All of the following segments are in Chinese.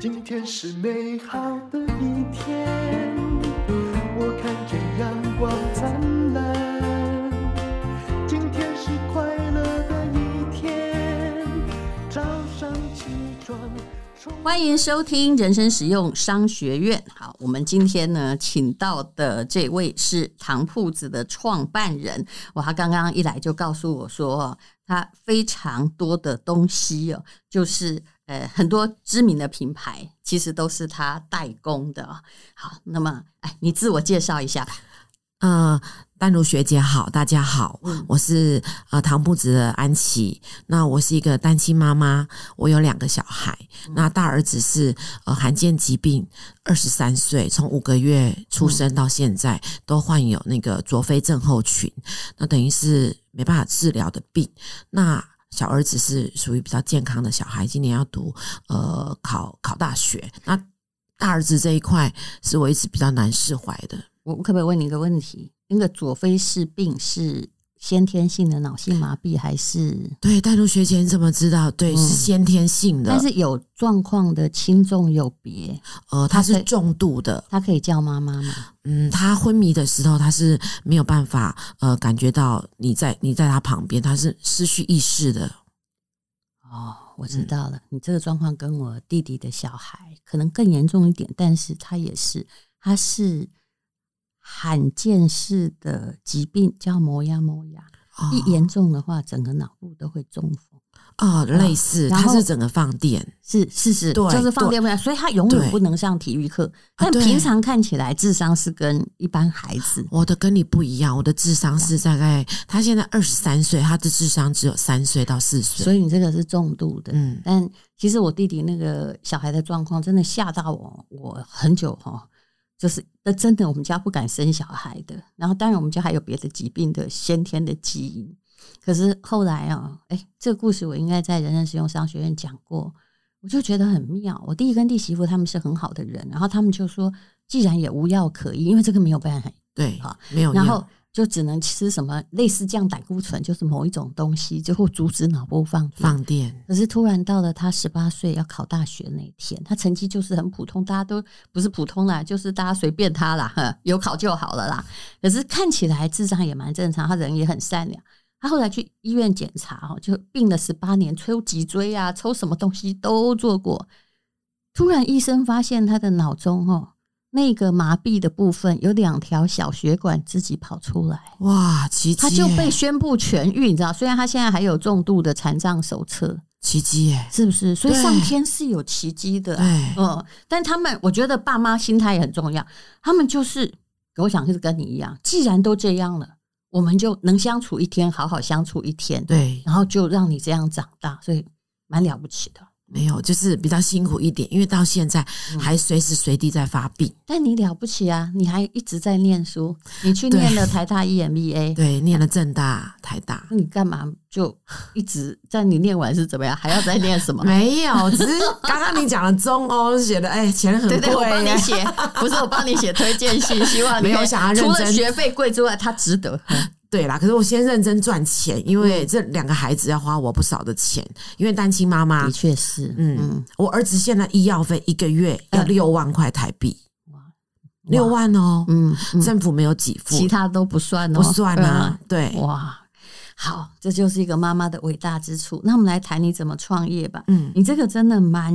今天是美好的一天，我看见阳光灿烂。今天是快乐的一天，早上起床。欢迎收听人生实用商学院。好，我们今天呢，请到的这位是糖铺子的创办人。哇，他刚刚一来就告诉我说，他非常多的东西哦，就是。呃，很多知名的品牌其实都是他代工的。好，那么，哎，你自我介绍一下吧。呃，丹如学姐好，大家好，嗯、我是呃糖铺子的安琪。那我是一个单亲妈妈，我有两个小孩。嗯、那大儿子是呃罕见疾病，二十三岁，从五个月出生到现在、嗯、都患有那个卓菲症候群，那等于是没办法治疗的病。那小儿子是属于比较健康的小孩，今年要读呃考考大学。那大儿子这一块是我一直比较难释怀的。我可不可以问你一个问题？那个佐菲氏病是？先天性的脑性麻痹还是？对，淡如学姐你怎么知道？对，嗯、是先天性的，但是有状况的轻重有别。呃，他是重度的，他可以叫妈妈吗？嗯，他昏迷的时候他是没有办法呃感觉到你在你在他旁边，他是失去意识的。哦，我知道了，嗯、你这个状况跟我弟弟的小孩可能更严重一点，但是他也是，他是。罕见式的疾病叫磨牙磨牙，哦、一严重的话，整个脑部都会中风。哦，类似，它是整个放电，是是是，对就是放电不了，所以他永远不能上体育课。但平常看起来智商是跟一般孩子，我的跟你不一样，我的智商是大概他现在二十三岁，他的智商只有三岁到四岁，所以你这个是重度的。嗯，但其实我弟弟那个小孩的状况真的吓到我，我很久哈。就是，那真的，我们家不敢生小孩的。然后，当然，我们家还有别的疾病的先天的基因。可是后来啊，哎，这个故事我应该在人人实用商学院讲过，我就觉得很妙。我弟跟弟媳妇他们是很好的人，然后他们就说，既然也无药可医，因为这个没有办法，对，哈，没有，然后。就只能吃什么类似降胆固醇，就是某一种东西，就会阻止脑部放电。放电。可是突然到了他十八岁要考大学那天，他成绩就是很普通，大家都不是普通啦，就是大家随便他啦，有考就好了啦。可是看起来智商也蛮正常，他人也很善良。他后来去医院检查，哦，就病了十八年，抽脊椎啊，抽什么东西都做过。突然医生发现他的脑中，哈。那个麻痹的部分有两条小血管自己跑出来，哇！奇迹，他就被宣布痊愈，你知道？虽然他现在还有重度的残障手册，奇迹耶，是不是？所以上天是有奇迹的，对，嗯。但他们，我觉得爸妈心态也很重要。他们就是，我想是跟你一样，既然都这样了，我们就能相处一天，好好相处一天，对。然后就让你这样长大，所以蛮了不起的。没有，就是比较辛苦一点，因为到现在还随时随地在发病。嗯、但你了不起啊，你还一直在念书，你去念了台大 EMBA，对，念了正大、台大。你干嘛就一直在你念完是怎么样？还要再念什么？没有，只是刚刚你讲的中欧写的，哎，钱很贵。对对，我帮你写，不是我帮你写推荐信，希望你没有想要认真。除了学费贵之外，它值得。对啦，可是我先认真赚钱，因为这两个孩子要花我不少的钱。因为单亲妈妈的确是，嗯，嗯我儿子现在医药费一个月要六万块台币，哇，六万哦，嗯，嗯政府没有给付，其他都不算哦，不算啊，嗯、对，哇，好，这就是一个妈妈的伟大之处。那我们来谈你怎么创业吧，嗯，你这个真的蛮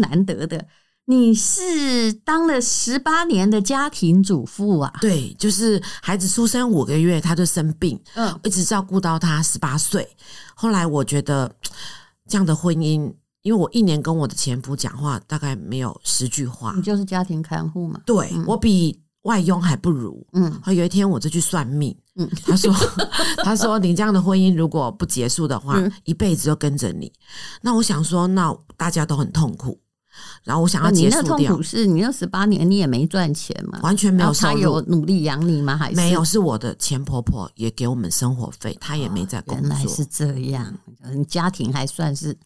难得的。你是当了十八年的家庭主妇啊？对，就是孩子出生五个月他就生病，嗯，一直照顾到他十八岁。后来我觉得 这样的婚姻，因为我一年跟我的前夫讲话大概没有十句话。你就是家庭看护嘛？对，嗯，我比外佣还不如。嗯，有一天我就去算命，嗯，他说 他说你这样的婚姻如果不结束的话，嗯，一辈子就跟着你。那我想说，那大家都很痛苦。然后我想要结束掉。你那痛苦是你那十八年你也没赚钱嘛？完全没有收入。他有努力养你吗？还是没有？是我的前婆婆也给我们生活费，她也没在工作。原来是这样，你家庭还算是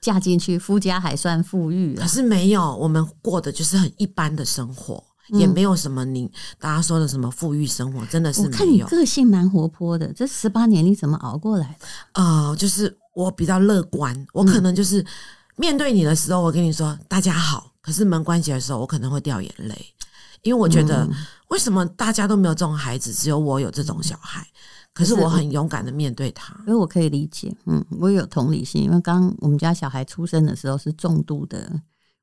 嫁进去，夫家还算富裕。可是没有，我们过的就是很一般的生活，也没有什么你大家说的什么富裕生活，真的是没有。我看你个性蛮活泼的，这十八年你怎么熬过来的？呃，就是我比较乐观，我可能就是。面对你的时候，我跟你说大家好，可是门关起来的时候，我可能会掉眼泪，因为我觉得为什么大家都没有这种孩子，只有我有这种小孩。可是我很勇敢的面对他，因为我可以理解，嗯，我有同理心，因为刚我们家小孩出生的时候是重度的，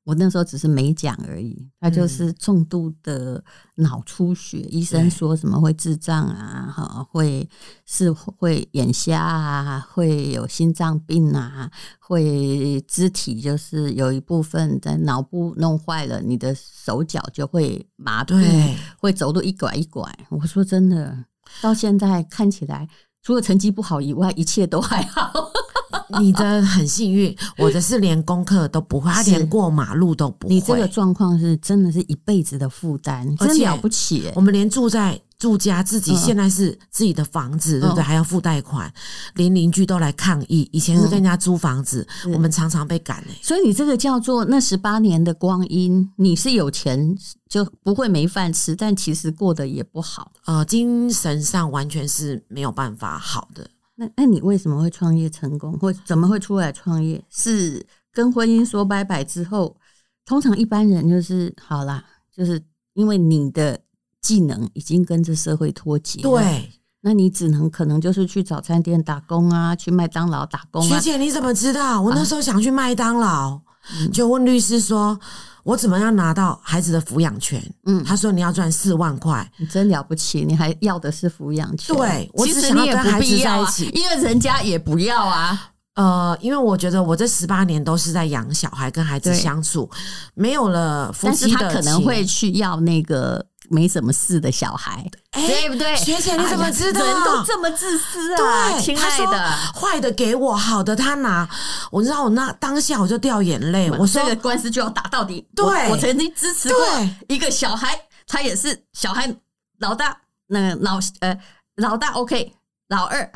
我那时候只是没讲而已，他就是重度的脑出血，医生说什么会智障啊，哈，会是会眼瞎啊，会有心脏病啊，会肢体就是有一部分在脑部弄坏了，你的手脚就会麻痹，会走路一拐一拐。我说真的。到现在看起来，除了成绩不好以外，一切都还好。你的很幸运，我的是连功课都不会，他连过马路都不会。你这个状况是真的是一辈子的负担，真了不起。我们连住在。住家自己现在是自己的房子，嗯、对不对？还要付贷款，嗯、连邻居都来抗议。以前是跟人家租房子，嗯、我们常常被赶哎。所以你这个叫做那十八年的光阴，你是有钱就不会没饭吃，但其实过得也不好。呃，精神上完全是没有办法好的。那那你为什么会创业成功，或怎么会出来创业？是跟婚姻说拜拜之后，通常一般人就是好啦，就是因为你的。技能已经跟这社会脱节，对，那你只能可能就是去早餐店打工啊，去麦当劳打工啊。学姐，你怎么知道？我那时候想去麦当劳，啊、就问律师说，我怎么样拿到孩子的抚养权？嗯，他说你要赚四万块，你真了不起，你还要的是抚养权？对，我只想要跟孩子在一起，因为人家也不要啊。呃，因为我觉得我这十八年都是在养小孩，跟孩子相处，对没有了夫妻的，但是他可能会去要那个。没什么事的小孩，欸、对不对？学姐，你怎么知道？人都这么自私啊！对，亲爱的，坏的给我，好的他拿。我知道，我那当下我就掉眼泪。我说，这个官司就要打到底。对，我，我曾经支持过一个小孩，他也是小孩老大，那个老呃老大 OK，老二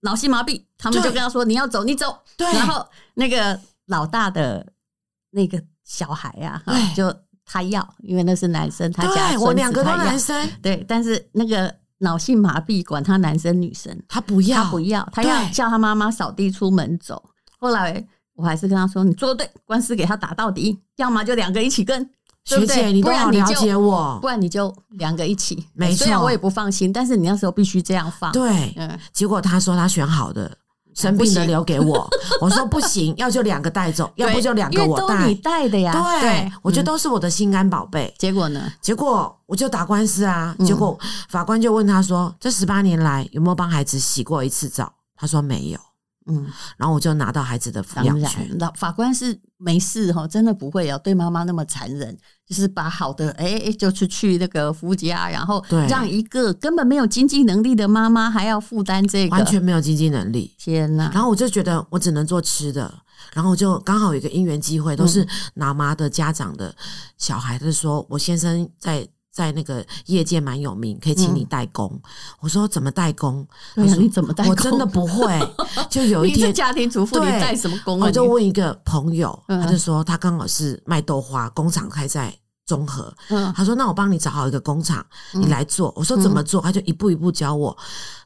脑性麻痹，他们就跟他说：“你要走，你走。”对，然后那个老大的那个小孩呀、啊，对就。他要，因为那是男生，他家我两个都男生，对，但是那个脑性麻痹，管他男生女生，他不要，他不要，他要叫他妈妈扫地出门走。后来我还是跟他说：“你做的对，官司给他打到底，要么就两个一起跟。”学姐，你都好了解我，不然你就两个一起。没错，虽然我也不放心，但是你那时候必须这样放。对，嗯，结果他说他选好的。生病的留给我，我说不行，要就两个带走，要不就两个我带。都你带的呀，对，我觉得都是我的心肝宝贝。结果呢？结果我就打官司啊，结果法官就问他说：“这十八年来有没有帮孩子洗过一次澡？”他说没有。嗯，然后我就拿到孩子的抚养权。老法官是没事哈，真的不会有对妈妈那么残忍，就是把好的哎，就是去那个夫家，然后让一个根本没有经济能力的妈妈还要负担这个，完全没有经济能力。天哪！然后我就觉得我只能做吃的，然后就刚好有一个因缘机会，都是拿妈的家长的小孩，就是说我先生在。在那个业界蛮有名，可以请你代工。嗯、我说怎么代工？他说你怎么代工？我真的不会。就有一天，家庭主妇，你代什么工啊？我就问一个朋友，他就说他刚好是卖豆花，工厂开在。综合，嗯，他说：“那我帮你找好一个工厂，你来做。嗯”我说：“怎么做？”他就一步一步教我。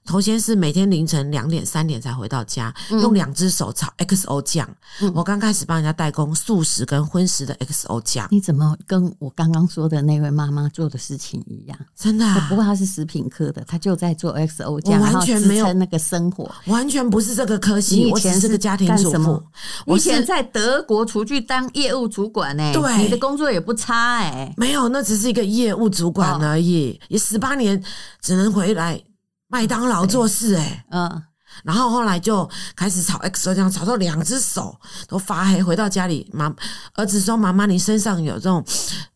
头先是每天凌晨两点、三点才回到家，嗯、用两只手炒 XO 酱。嗯、我刚开始帮人家代工素食跟荤食的 XO 酱。你怎么跟我刚刚说的那位妈妈做的事情一样？真的、啊？不过她是食品科的，她就在做 XO 酱，完全没有那个生活，完全不是这个科系。我以前是个家庭主妇，我以前在德国厨具当业务主管呢、欸。对，你的工作也不差哎、欸。没有，那只是一个业务主管而已，哦、也十八年只能回来。麦当劳做事哎、欸，嗯，然后后来就开始炒 XO 酱，炒到两只手都发黑。回到家里，妈儿子说：“妈妈，你身上有这种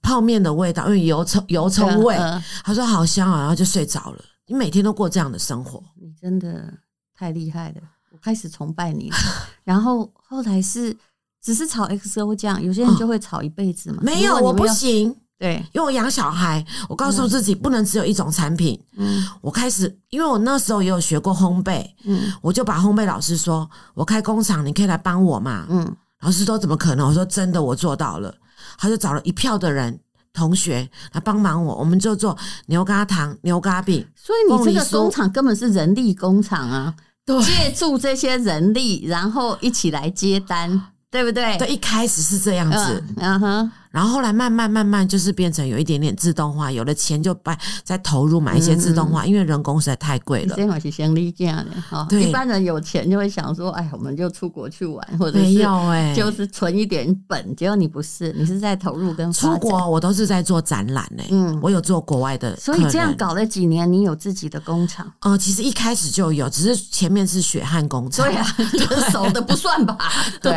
泡面的味道，因为油葱油葱味。嗯嗯”他说：“好香啊！”然后就睡着了。你每天都过这样的生活，你真的太厉害了！我开始崇拜你了。然后后来是只是炒 XO 酱，有些人就会炒一辈子嘛。嗯、没有，我不行。对，因为我养小孩，我告诉自己不能只有一种产品。嗯，我开始，因为我那时候也有学过烘焙，嗯，我就把烘焙老师说，我开工厂，你可以来帮我嘛。嗯，老师说怎么可能？我说真的，我做到了。他就找了一票的人同学来帮忙我，我们就做牛轧糖、牛轧饼。所以你这个工厂根本是人力工厂啊，对，借助这些人力，然后一起来接单。对不对？对，一开始是这样子，嗯哼。然后后来慢慢慢慢就是变成有一点点自动化，有了钱就把再投入买一些自动化，嗯、因为人工实在太贵了。这是先例这样的哈。一般人有钱就会想说，哎，我们就出国去玩，或者是没有哎，就是存一点本。结果你不是，你是在投入跟出国，我都是在做展览呢。嗯，我有做国外的，所以这样搞了几年，你有自己的工厂？哦、呃，其实一开始就有，只是前面是血汗工厂。对啊，熟的不算吧？对。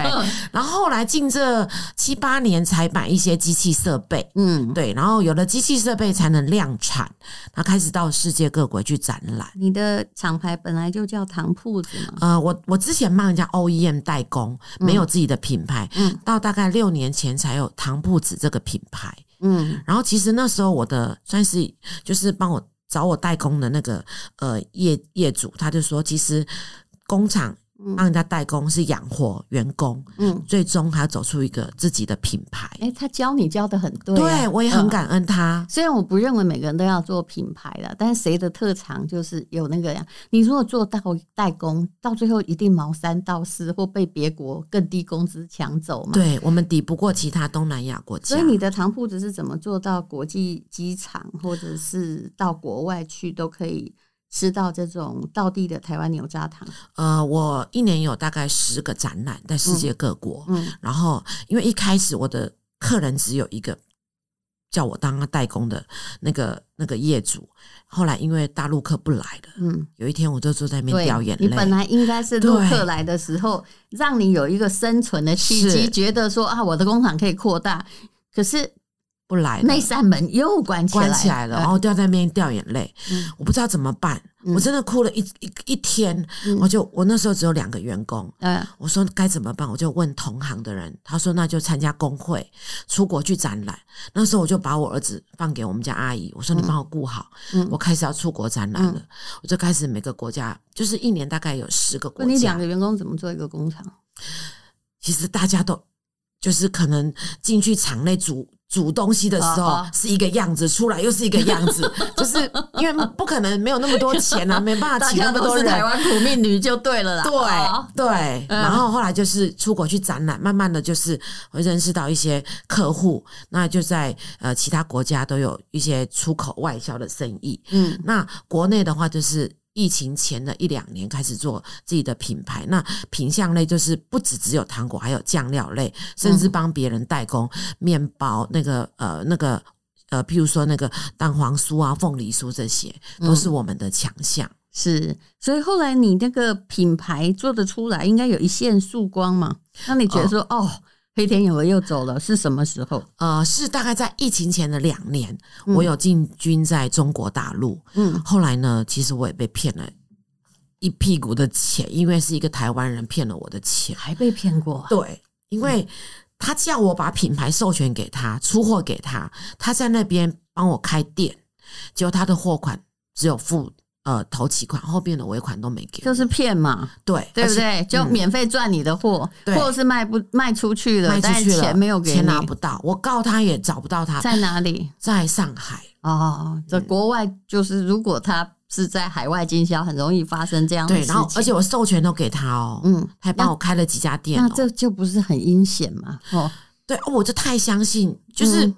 然后后来近这七八年才买一些机器设备。嗯，对，然后有了机器设备才能量产，他开始到世界各国去展览。你的厂牌本来就叫糖铺子嘛？呃，我我之前帮人家 OEM 代工，没有自己的品牌，嗯，到大概六年前才有糖铺子这个品牌，嗯，然后其实那时候我的算是就是帮我找我代工的那个呃业业主，他就说其实工厂。帮人家代工是养活员工，嗯，最终还要走出一个自己的品牌。哎、欸，他教你教的很对、啊，对我也很感恩他、嗯。虽然我不认为每个人都要做品牌的，但是谁的特长就是有那个呀。你如果做到代工，到最后一定毛三到四，或被别国更低工资抢走嘛？对，我们抵不过其他东南亚国家。所以你的糖铺子是怎么做到国际机场，或者是到国外去都可以？吃到这种道地的台湾牛轧糖，呃，我一年有大概十个展览在世界各国，嗯，嗯，然后因为一开始我的客人只有一个，叫我当他代工的那个那个业主，后来因为大陆客不来了，嗯，有一天我就坐在那边掉眼泪。你本来应该是陆客来的时候，让你有一个生存的契机，觉得说啊，我的工厂可以扩大，可是。不来，那扇门又关起来，关起来了，然后掉在那边掉眼泪，嗯，我不知道怎么办，嗯，我真的哭了一一一天，嗯，我就我那时候只有两个员工，嗯，我说该怎么办，我就问同行的人，他说那就参加工会，出国去展览。那时候我就把我儿子放给我们家阿姨，我说你帮我顾好，嗯，我开始要出国展览了，嗯，我就开始每个国家，就是一年大概有十个国家。你两个员工怎么做一个工厂？其实大家都就是可能进去场内煮。煮东西的时候是一个样子，出来又是一个样子，就是因为不可能没有那么多钱啊，没办法请那么多人。台湾苦命女就对了啦。对对，然后后来就是出国去展览，慢慢的就是会认识到一些客户，那就在呃其他国家都有一些出口外销的生意。嗯，那国内的话就是。疫情前的一两年开始做自己的品牌，那品相类就是不只只有糖果，还有酱料类，甚至帮别人代工面包，那个呃那个呃，譬如说那个蛋黄酥啊、凤梨酥这些，都是我们的强项。嗯。是，所以后来你那个品牌做得出来，应该有一线曙光嘛？那你觉得说哦？哦黑天鹅又走了，是什么时候？呃，是大概在疫情前的两年，嗯，我有进军在中国大陆。嗯，后来呢，其实我也被骗了一屁股的钱，因为是一个台湾人骗了我的钱，还被骗过啊？对，因为他叫我把品牌授权给他，出货给他，他在那边帮我开店，结果他的货款只有付。呃，投期款后边的尾款都没给，就是骗嘛，对，对不对？就免费赚你的货，或者是卖不卖出去了，但是钱没有给你，钱拿不到。我告他也找不到他，在哪里？在上海哦，在国外就是，如果他是在海外经销，很容易发生这样的事情。对，然后而且我授权都给他哦，嗯，还帮我开了几家店，那这就不是很阴险吗？哦，对，我就太相信，就是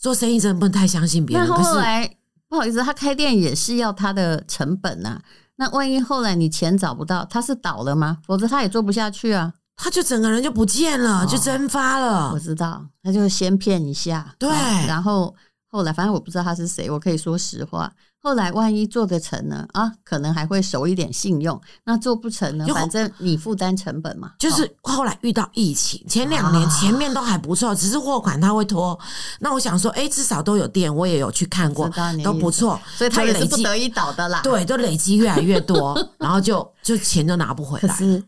做生意真的不能太相信别人。那后来。不好意思，他开店也是要他的成本呐、啊。那万一后来你钱找不到，他是倒了吗？否则他也做不下去啊。他就整个人就不见了，哦、就蒸发了。我知道，他就先骗一下，对，然后后来反正我不知道他是谁，我可以说实话。后来万一做得成呢？啊，可能还会守一点信用。那做不成呢？反正你负担成本嘛。就是后来遇到疫情，前两年前面都还不错，只是货款他会拖。那我想说，哎，至少都有店，我也有去看过，都不错。所以他也是不得已倒的啦。对，都累积越来越多，然后就就钱就拿不回来。可是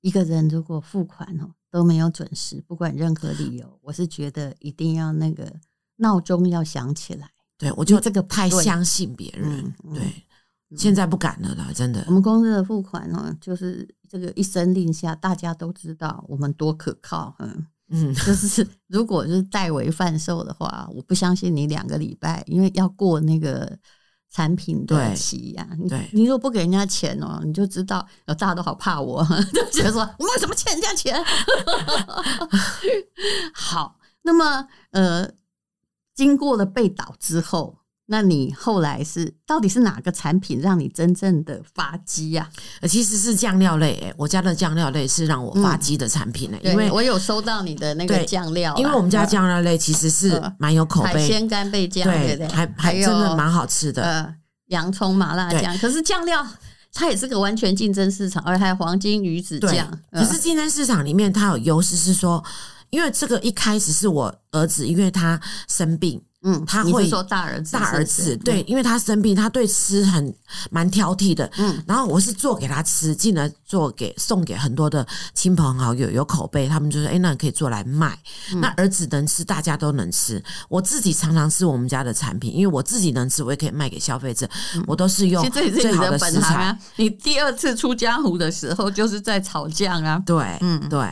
一个人如果付款哦都没有准时，不管任何理由，我是觉得一定要那个闹钟要响起来。对，我就这个太相信别人，嗯、对、嗯，现在不敢了啦，真的。我们公司的付款呢，就是这个一声令下，大家都知道我们多可靠，嗯。嗯，就是如果是代为贩售的话，我不相信你两个礼拜，因为要过那个产品的期呀，对，你如果不给人家钱哦，你就知道，大家都好怕我，就觉得说我为什么欠人家钱？好，那么呃，经过了被倒之后。那你后来是到底是哪个产品让你真正的发迹呀？呃，其实是酱料类，我家的酱料类是让我发迹的产品呢，因为我有收到你的那个酱料，因为我们家酱料类其实是蛮有口碑，海鲜干贝酱，对对，还还真的蛮好吃的。呃，洋葱麻辣酱，可是酱料它也是个完全竞争市场，而还有黄金鱼子酱。可是竞争市场里面它有优势是说，因为这个一开始是我儿子，因为他生病。嗯，他会说大儿子，大儿子对，因为他生病，他对吃很蛮挑剔的。嗯，然后我是做给他吃，进来做给送给很多的亲朋好友，有口碑，他们就说：“哎，那你可以做来卖。”那儿子能吃，大家都能吃。我自己常常吃我们家的产品，因为我自己能吃，我也可以卖给消费者。我都是用最好的食材。你第二次出江湖的时候，就是在炒酱啊？对，嗯，对。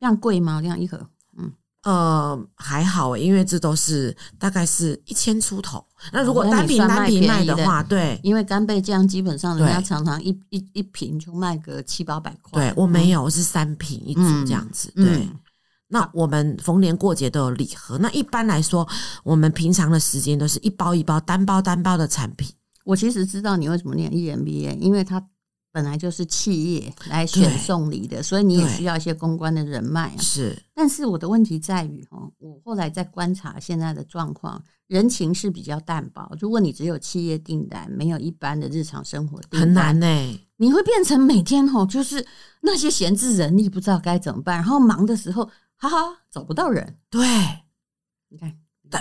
这样贵吗？这样一盒？嗯呃，还好，因为这都是大概是一千出头。那如果单瓶单瓶卖的话，对，因为干贝酱基本上人家常常一一一瓶就卖个七八百块。对，我没有，我是三瓶一组这样子。对，那我们逢年过节都有礼盒。那一般来说，我们平常的时间都是一包一包、单包单包的产品。我其实知道你为什么念 EMBA，因为它。本来就是企业来选送礼的，所以你也需要一些公关的人脉啊。是，但是我的问题在于哦，我后来在观察现在的状况，人情是比较淡薄。如果你只有企业订单，没有一般的日常生活订单，很难呢、欸。你会变成每天哦，就是那些闲置人力不知道该怎么办，然后忙的时候，哈哈，找不到人。对，你看。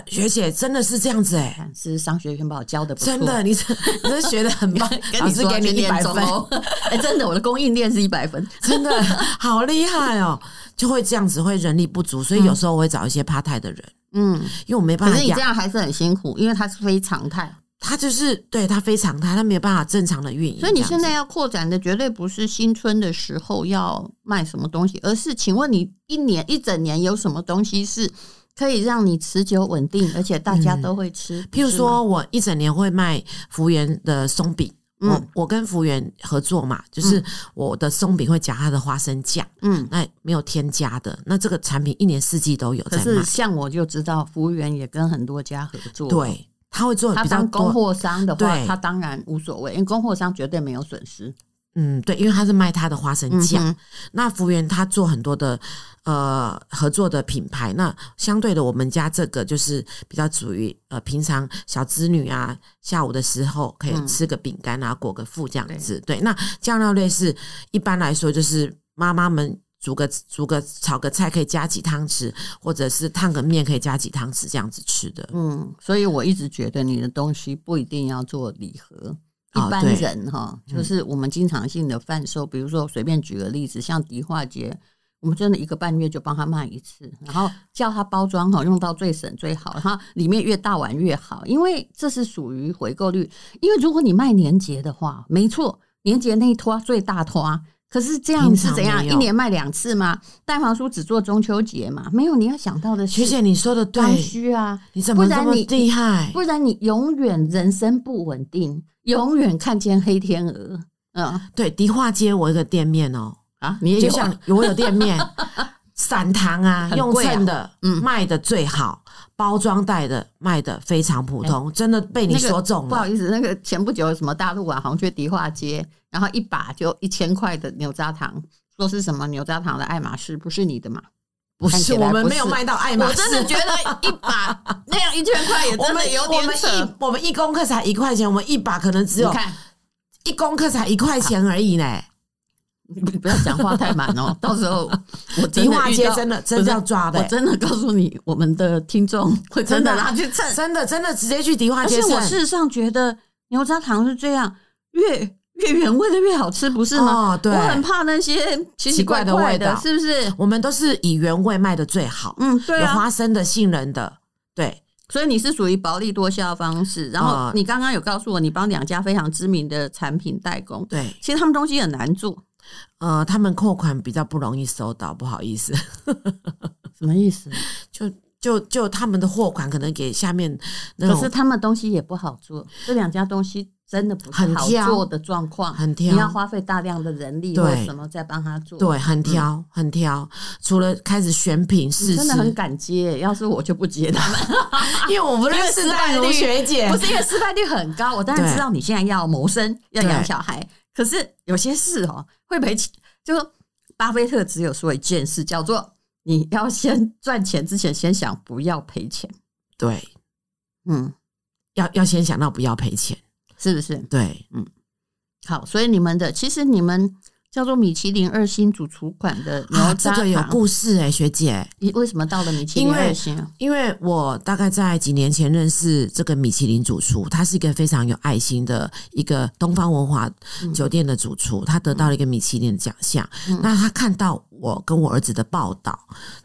学姐真的是这样子哎、欸，是商学院把我教的不错，真的，你真你是学的很 棒，老师给你一百分哦，哎，真的，我的供应链是一百分，真的好厉害哦，就会这样子，会人力不足，所以有时候我会找一些 part time 的人，嗯，因为我没办法，可是你这样还是很辛苦，因为它是非常态，它就是对它非常态，它没有办法正常的运营，所以你现在要扩展的绝对不是新春的时候要卖什么东西，而是请问你一年一整年有什么东西是？可以让你持久稳定，而且大家都会吃。嗯、譬如说，我一整年会卖福源的松饼，嗯、我我跟福源合作嘛，就是我的松饼会夹它的花生酱，嗯，那没有添加的，那这个产品一年四季都有在卖。可是像我就知道，福源也跟很多家合作，对，他会做比较。他当供货商的话，对他当然无所谓，因为供货商绝对没有损失。嗯，对，因为他是卖他的花生酱。那福源他做很多的呃合作的品牌，那相对的，我们家这个就是比较属于呃平常小子女啊，下午的时候可以吃个饼干啊，裹个腹这样子。嗯、对，那酱料类是一般来说就是妈妈们煮个煮个炒个菜可以加几汤匙，或者是烫个面可以加几汤匙这样子吃的。嗯，所以我一直觉得你的东西不一定要做礼盒。一般人哈，哦、就是我们经常性的贩售，嗯、比如说我随便举个例子，像迪化街，我们真的一个半月就帮他卖一次，然后叫他包装哈，用到最省最好，然后里面越大碗越好，因为这是属于回购率。因为如果你卖年节的话，没错，年节那一拖最大拖，可是这样是怎样？一年卖两次吗？蛋黄酥只做中秋节嘛？没有，你要想到的是，学姐你说的对，刚需啊，你怎么这么厉害？不然你永远人生不稳定。永远看见黑天鹅，嗯，对，迪化街我一个店面哦，啊，你也有，就像我有店面，散糖啊，用称的，嗯，卖的最好，包装袋的卖的非常普通，真的被你说中了。不好意思，那个前不久有什么大陆网红去迪化街，然后一把就一千块的牛轧糖，说是什么牛轧糖的爱马仕，不是你的吗？不是，我们没有卖到爱马仕。我真的觉得一把 那样一千块也真的有点扯。我们一我们一公克才一块钱，我们一把可能只有看一公克才一块钱而已呢。你不要讲话太满哦，到时候我迪化街真的真的要抓的。我真的告诉你，我们的听众 会真的拿去称，真的真的直接去迪化街。而且我事实上觉得牛轧糖是这样，越。越原味的越好吃，不是吗？哦，对，我很怕那些奇奇怪怪的味道，是不是？我们都是以原味卖的最好。嗯，对啊，有花生的、杏仁的，对。所以你是属于薄利多销方式。然后你刚刚有告诉我，你帮两家非常知名的产品代工。对，其实他们东西很难做。呃，他们扣款比较不容易收到，不好意思。什么意思？就。就就他们的货款可能给下面那种，可是他们东西也不好做，这两家东西真的不是好做的状况，很挑，你要花费大量的人力或什么在帮他做，对，很挑，嗯、很挑。除了开始选品试，真的很敢接，要是我就不接他们，因为我不认识淡如学姐，不是因为失败率很高。我当然知道你现在要谋生，要养小孩，可是有些事哦会赔钱。就巴菲特只有说一件事，叫做。你要先赚钱之前，先想不要赔钱。对，嗯，要要先想到不要赔钱，是不是？对，嗯，好，所以你们的其实你们。叫做米其林二星主厨款的牛轧糖，这个有故事哎、欸，学姐，你为什么到了米其林二星啊？因为我大概在几年前认识这个米其林主厨，他是一个非常有爱心的一个东方文华酒店的主厨，他得到了一个米其林的奖项。那他看到我跟我儿子的报道，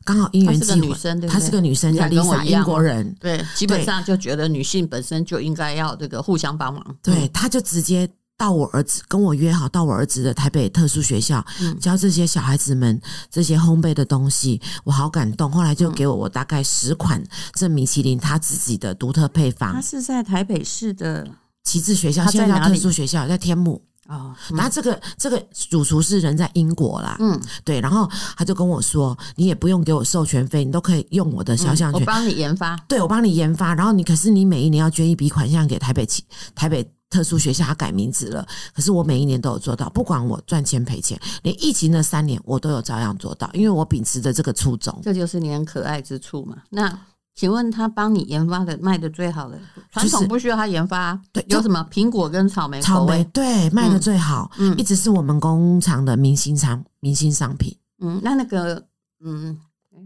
刚好因缘际会，女生对，她是个女生，叫 Lisa，英国人，对，基本上就觉得女性本身就应该要这个互相帮忙，对，他就直接。到我儿子跟我约好，到我儿子的台北特殊学校、嗯、教这些小孩子们这些烘焙的东西，我好感动。后来就给我我大概十款这米其林他自己的独特配方。他是在台北市的旗帜学校，现在叫特殊学校，在天母。哦，然后这个这个主厨是人在英国啦，嗯，对。然后他就跟我说，你也不用给我授权费，你都可以用我的肖像权，嗯、我帮你研发。对，我帮你研发。然后你可是你每一年要捐一笔款项给台北旗台北。特殊学校它改名字了，可是我每一年都有做到，不管我赚钱赔钱，连疫情那三年我都有照样做到，因为我秉持着这个初衷。这就是你很可爱之处嘛。那请问他帮你研发的卖的最好的传统不需要他研发，对，有什么苹果跟草莓？草莓对，卖的最好，嗯，一直是我们工厂的明星商明星商品。嗯，那那个嗯，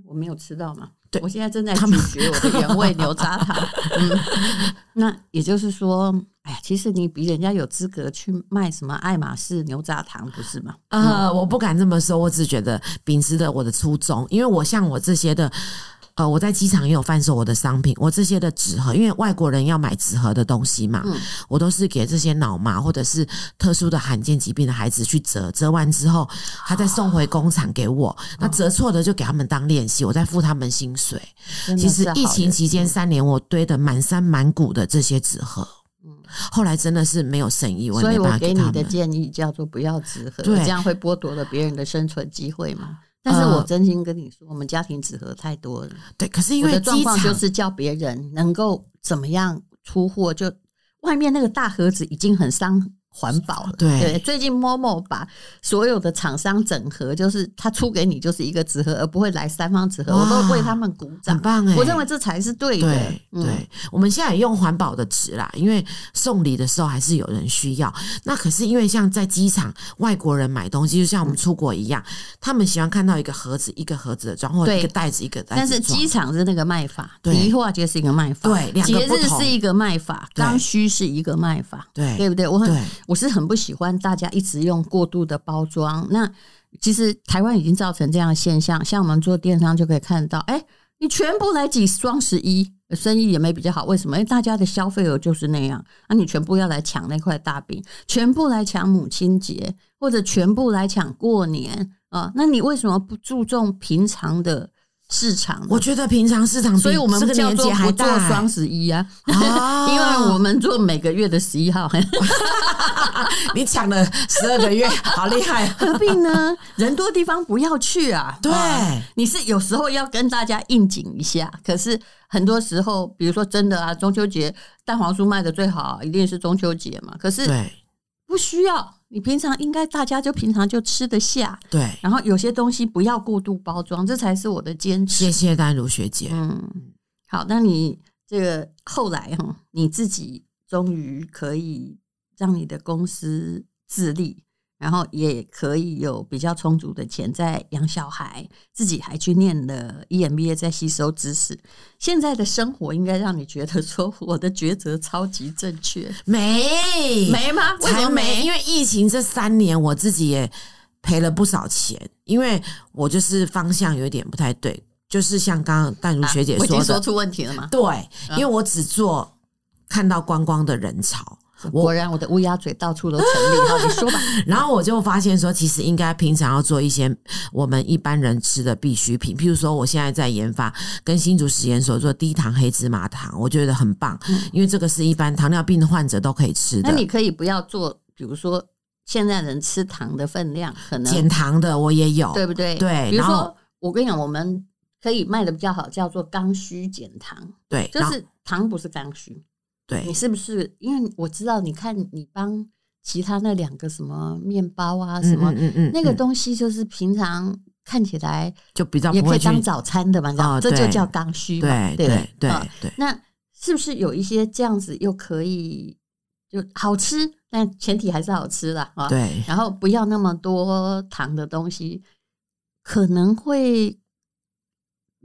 我没有吃到嘛。对，我现在正在咀嚼我的原味牛轧糖。嗯，那也就是说。哎呀，其实你比人家有资格去卖什么爱马仕牛轧糖，不是吗？呃，我不敢这么说，我只觉得秉持着我的初衷，因为我像我这些的。呃，我在机场也有贩售我的商品，我这些的纸盒，因为外国人要买纸盒的东西嘛，嗯，我都是给这些脑麻或者是特殊的罕见疾病的孩子去折，折完之后，他再送回工厂给我，哦，那折错的就给他们当练习，我再付他们薪水。其实疫情期间三年，我堆得满山满谷的这些纸盒，嗯，后来真的是没有生意。所以我给你的建议叫做不要纸盒，对，这样会剥夺了别人的生存机会嘛。但是我真心跟你说，我们家庭纸盒太多了。对，可是因为我的状况就是叫别人能够怎么样出货，就外面那个大盒子已经很伤。环保了，对，对，最近 Momo 把所有的厂商整合，就是他出给你就是一个纸盒，而不会来三方纸盒，我都为他们鼓掌，很棒哎！我认为这才是对的。对，我们现在也用环保的纸啦，因为送礼的时候还是有人需要。那可是因为像在机场，外国人买东西，就像我们出国一样，嗯、他们喜欢看到一个盒子一个盒子的装，或者一个袋子一个袋子。但是机场是那个卖法，迪化街是一个卖法，对，两个。节日是一个卖法，刚需是一个卖法，对，对不对？我很。我是很不喜欢大家一直用过度的包装。那其实台湾已经造成这样的现象，像我们做电商就可以看到，哎，你全部来挤双十一，生意也没比较好。为什么？因为大家的消费额就是那样。那你全部要来抢那块大饼，全部来抢母亲节，或者全部来抢过年啊？那你为什么不注重平常的？市场，我觉得平常市场，所以我们这个年纪还做双十一啊，哦、因为我们做每个月的十一号。你抢了十二个月，好厉害！何必呢？人多地方不要去啊。对、哦，你是有时候要跟大家应景一下，可是很多时候，比如说真的啊，中秋节蛋黄酥卖的最好，一定是中秋节嘛。可是对，不需要。你平常应该大家就平常就吃得下，对。然后有些东西不要过度包装，这才是我的坚持。谢谢丹如学姐。嗯，好，那你这个后来哈，你自己终于可以让你的公司自立。然后也可以有比较充足的钱在养小孩，自己还去念了 EMBA，在吸收知识。现在的生活应该让你觉得说，我的抉择超级正确。没没吗？为什么没？因为疫情这三年，我自己也赔了不少钱，因为我就是方向有一点不太对，就是像刚刚淡如学姐说的，啊、我已经说出问题了吗？对，因为我只做看到观光的人潮。我果然我的乌鸦嘴到处都成立。好，你说吧。然后我就发现说，其实应该平常要做一些我们一般人吃的必需品，譬如说，我现在在研发跟新竹实验所做低糖黑芝麻糖，我觉得很棒，嗯、因为这个是一般糖尿病的患者都可以吃的。那你可以不要做，比如说现在人吃糖的分量可能减糖的，我也有，对不对？对。比如说，我跟你讲，我们可以卖的比较好，叫做刚需减糖，对，就是糖不是刚需。对，你是不是？因为我知道，你看你帮其他那两个什么面包啊，什么，嗯嗯嗯，那个东西就是平常看起来就比较也可以当早餐的嘛，哦、这就叫刚需嘛，对对对对。那是不是有一些这样子又可以就好吃？但前提还是好吃啦。啊。对，然后不要那么多糖的东西，可能会。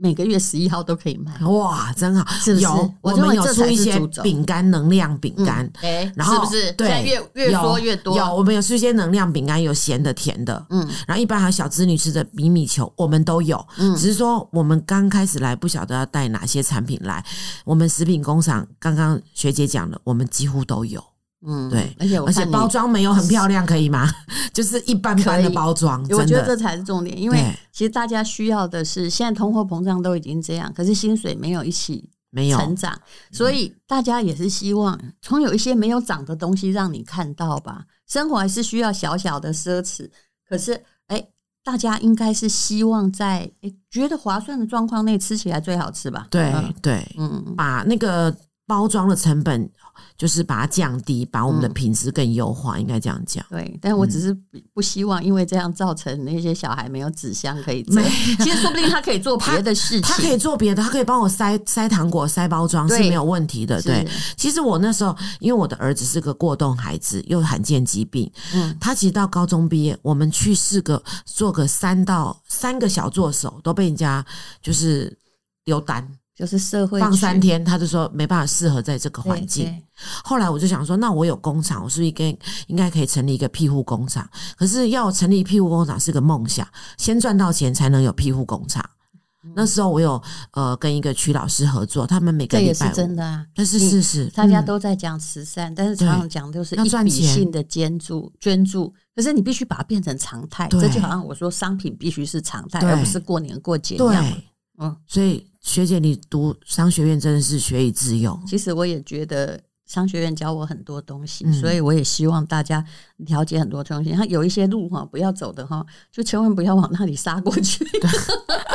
每个月十一号都可以卖，哇，真好！是不是？有，我们有出一些饼干，能量饼干，哎、嗯，然后是不是？对，越越说越多。有，我们有出一些能量饼干，有咸的、甜的，嗯，然后一般还有小资女吃的米米球，我们都有。嗯，只是说我们刚开始来，不晓得要带哪些产品来。我们食品工厂刚刚学姐讲了，我们几乎都有。嗯，对，而且而且包装没有很漂亮，可以吗？就是一般般的包装，我觉得这才是重点。因为其实大家需要的是，现在通货膨胀都已经这样，可是薪水没有一起没有成长，所以大家也是希望从有一些没有涨的东西让你看到吧。生活还是需要小小的奢侈，可是哎，大家应该是希望在哎觉得划算的状况内吃起来最好吃吧？对对，嗯，把那个。包装的成本就是把它降低，把我们的品质更优化，嗯、应该这样讲。对，但我只是不希望因为这样造成那些小孩没有纸箱可以没。其实说不定他可以做别的事情，他可以做别的，他可以帮我塞塞糖果、塞包装是没有问题的。对，其实我那时候因为我的儿子是个过动孩子，又罕见疾病，嗯，他其实到高中毕业，我们去四个做个三到三个小助手都被人家就是丢单。就是社会放三天，他就说没办法适合在这个环境。后来我就想说，那我有工厂，我是不是应该应该可以成立一个庇护工厂？可是要成立庇护工厂是个梦想，先赚到钱才能有庇护工厂。嗯、那时候我有呃跟一个曲老师合作，他们每个礼拜这也是真的啊，但是事实大家都在讲慈善，嗯、但是常常讲就是一笔性的捐助捐助，可是你必须把它变成常态。这就好像我说商品必须是常态，而不是过年过节一样。嗯，所以。学姐，你读商学院真的是学以致用。其实我也觉得商学院教我很多东西，嗯、所以我也希望大家了解很多东西。它有一些路哈，不要走的哈，就千万不要往那里杀过去。对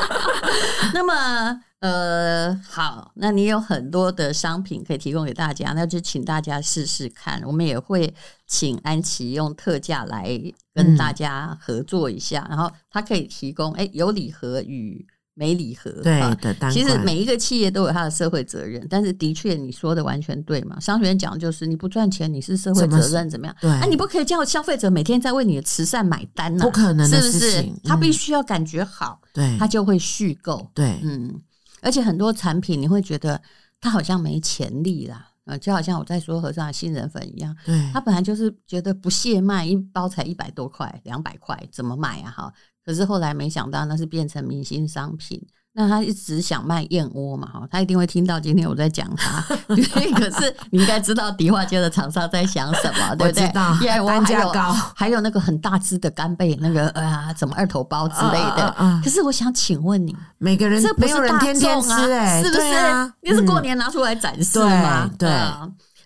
那么呃，好，那你有很多的商品可以提供给大家，那就请大家试试看。我们也会请安琪用特价来跟大家合作一下，嗯、然后他可以提供哎有礼盒与。没礼盒，对的。其实每一个企业都有它的社会责任，但是的确你说的完全对嘛。商学院讲就是你不赚钱，你是社会责任怎么样？对，啊，你不可以叫消费者每天在为你的慈善买单呢？不可能的事情，是不是？他必须要感觉好，对，他就会续购。对，嗯，而且很多产品你会觉得他好像没潜力啦，呃，就好像我在说和尚的杏仁粉一样，对，他本来就是觉得不屑卖，一包才一百多块、两百块，怎么买啊？哈，可是后来没想到那是变成明星商品。那他一直想卖燕窝嘛，哈，他一定会听到今天我在讲他。可是你应该知道迪化街的厂商在想什么，对不对？燕窝单价高，还有那个很大只的干贝，那个啊，什么二头包之类的。可是我想请问你，每个人这没有人天天吃，哎，是不是？你是过年拿出来展示吗？对，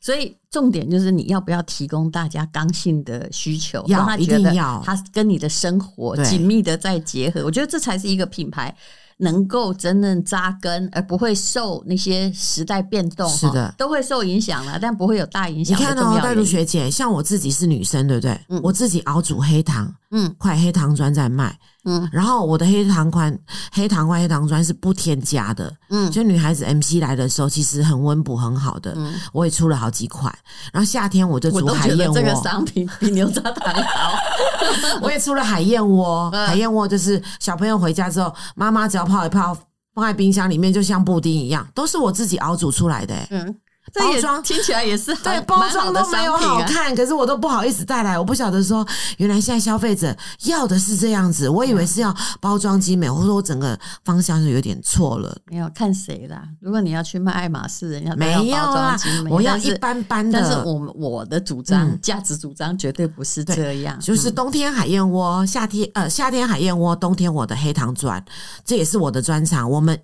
所以重点就是你要不要提供大家刚性的需求，让他觉得他跟你的生活紧密的在结合。我觉得这才是一个品牌。能够真正扎根，而不会受那些时代变动，是的，都会受影响了，但不会有大影响。你看哦，黛如学姐，像我自己是女生，对不对？嗯，我自己熬煮黑糖，嗯，块黑糖砖在卖。嗯，然后我的黑糖块、黑糖块、黑糖砖是不添加的。嗯，就女孩子 MC 来的时候，其实很温补，很好的。嗯，我也出了好几款。然后夏天我就煮海燕窝，这个商品比牛轧糖好。我也出了海燕窝，海燕窝就是小朋友回家之后，妈妈只要泡一泡，放在冰箱里面，就像布丁一样，都是我自己熬煮出来的。嗯，包装听起来也是对，包装都没有好看，可是我都不好意思带来。我不晓得说，原来现在消费者要的是这样子，我以为是要包装精美，或者说我整个方向就有点错了。没有看谁啦？如果你要去卖爱马仕，人家没有啊，我要一般般的。但是我我的主张，价值主张绝对不是这样。就是冬天海燕窝，夏天呃夏天海燕窝，冬天我的黑糖砖，这也是我的专长。我们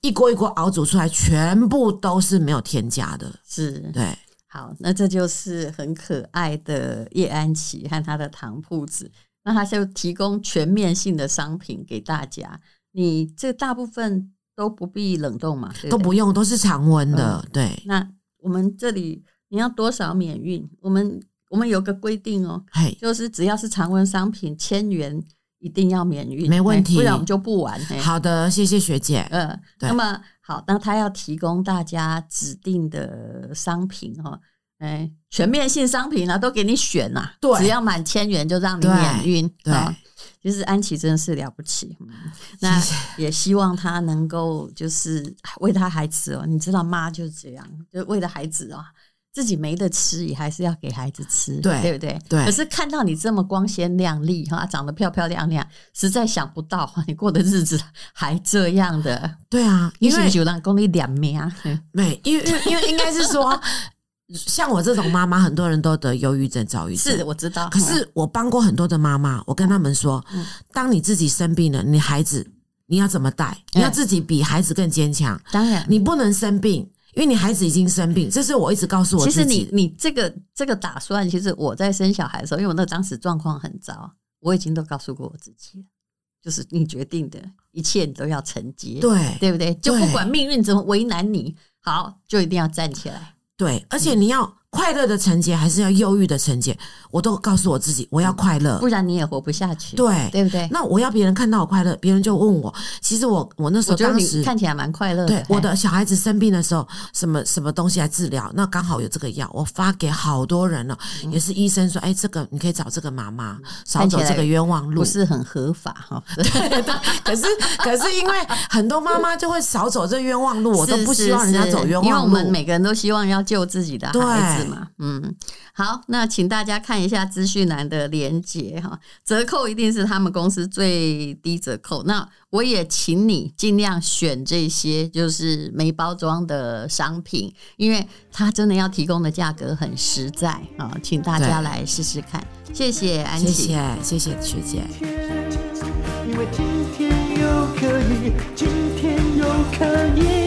一锅一锅熬煮出来，全部都是没有添加的。是对，好，那这就是很可爱的叶安琪和他的糖铺子，那他就提供全面性的商品给大家。你这大部分都不必冷冻嘛，对不对？都不用，都是常温的。嗯、对，那我们这里你要多少免运？我们我们有个规定哦，嘿就是只要是常温商品，千元一定要免运，没问题，不然我们就不玩。好的，谢谢学姐。嗯、呃，那么。好，那他要提供大家指定的商品哈，哎，全面性商品啊，都给你选呐，对，只要满千元就让你免运，对，其实安琪真的是了不起，那也希望他能够就是为他孩子哦，你知道妈就是这样，就为了孩子哦。自己没得吃，也还是要给孩子吃，对，对不对？对。可是看到你这么光鲜亮丽哈，长得漂漂亮亮，实在想不到 你过的日子还这样的。对啊，因为九郎公你两命啊。没，因为因为因为应该是说，像我这种妈妈，很多人都得忧郁症、躁郁症。是，我知道。可是我帮过很多的妈妈，我跟他们说，当你自己生病了，你孩子你要怎么带？你要自己比孩子更坚强。当然，你不能生病。因为你孩子已经生病，这是我一直告诉我自己。其实你你这个这个打算，其实我在生小孩的时候，因为我那当时状况很糟，我已经都告诉过我自己了，就是你决定的一切你都要承接，对对不对？就不管命运怎么为难你，好，就一定要站起来。对，而且你要。快乐的承接还是要忧郁的承接，我都告诉我自己，我要快乐，不然你也活不下去。对，对不对？那我要别人看到我快乐，别人就问我。其实我我那时候当时看起来蛮快乐的。对，我的小孩子生病的时候，什么什么东西来治疗，那刚好有这个药，我发给好多人了。也是医生说，哎，这个你可以找这个妈妈，少走这个冤枉路，不是很合法哈。对对，可是 可是因为很多妈妈就会少走这冤枉路，我都不希望人家走冤枉路，因为我们每个人都希望要救自己的孩子嘛，嗯。好，那请大家看一下资讯栏的连接哈，折扣一定是他们公司最低折扣。那我也请你尽量选这些就是没包装的商品，因为它真的要提供的价格很实在啊，请大家来试试看。谢谢安琪，谢谢谢谢学姐。因为今天又可以，今天又可以。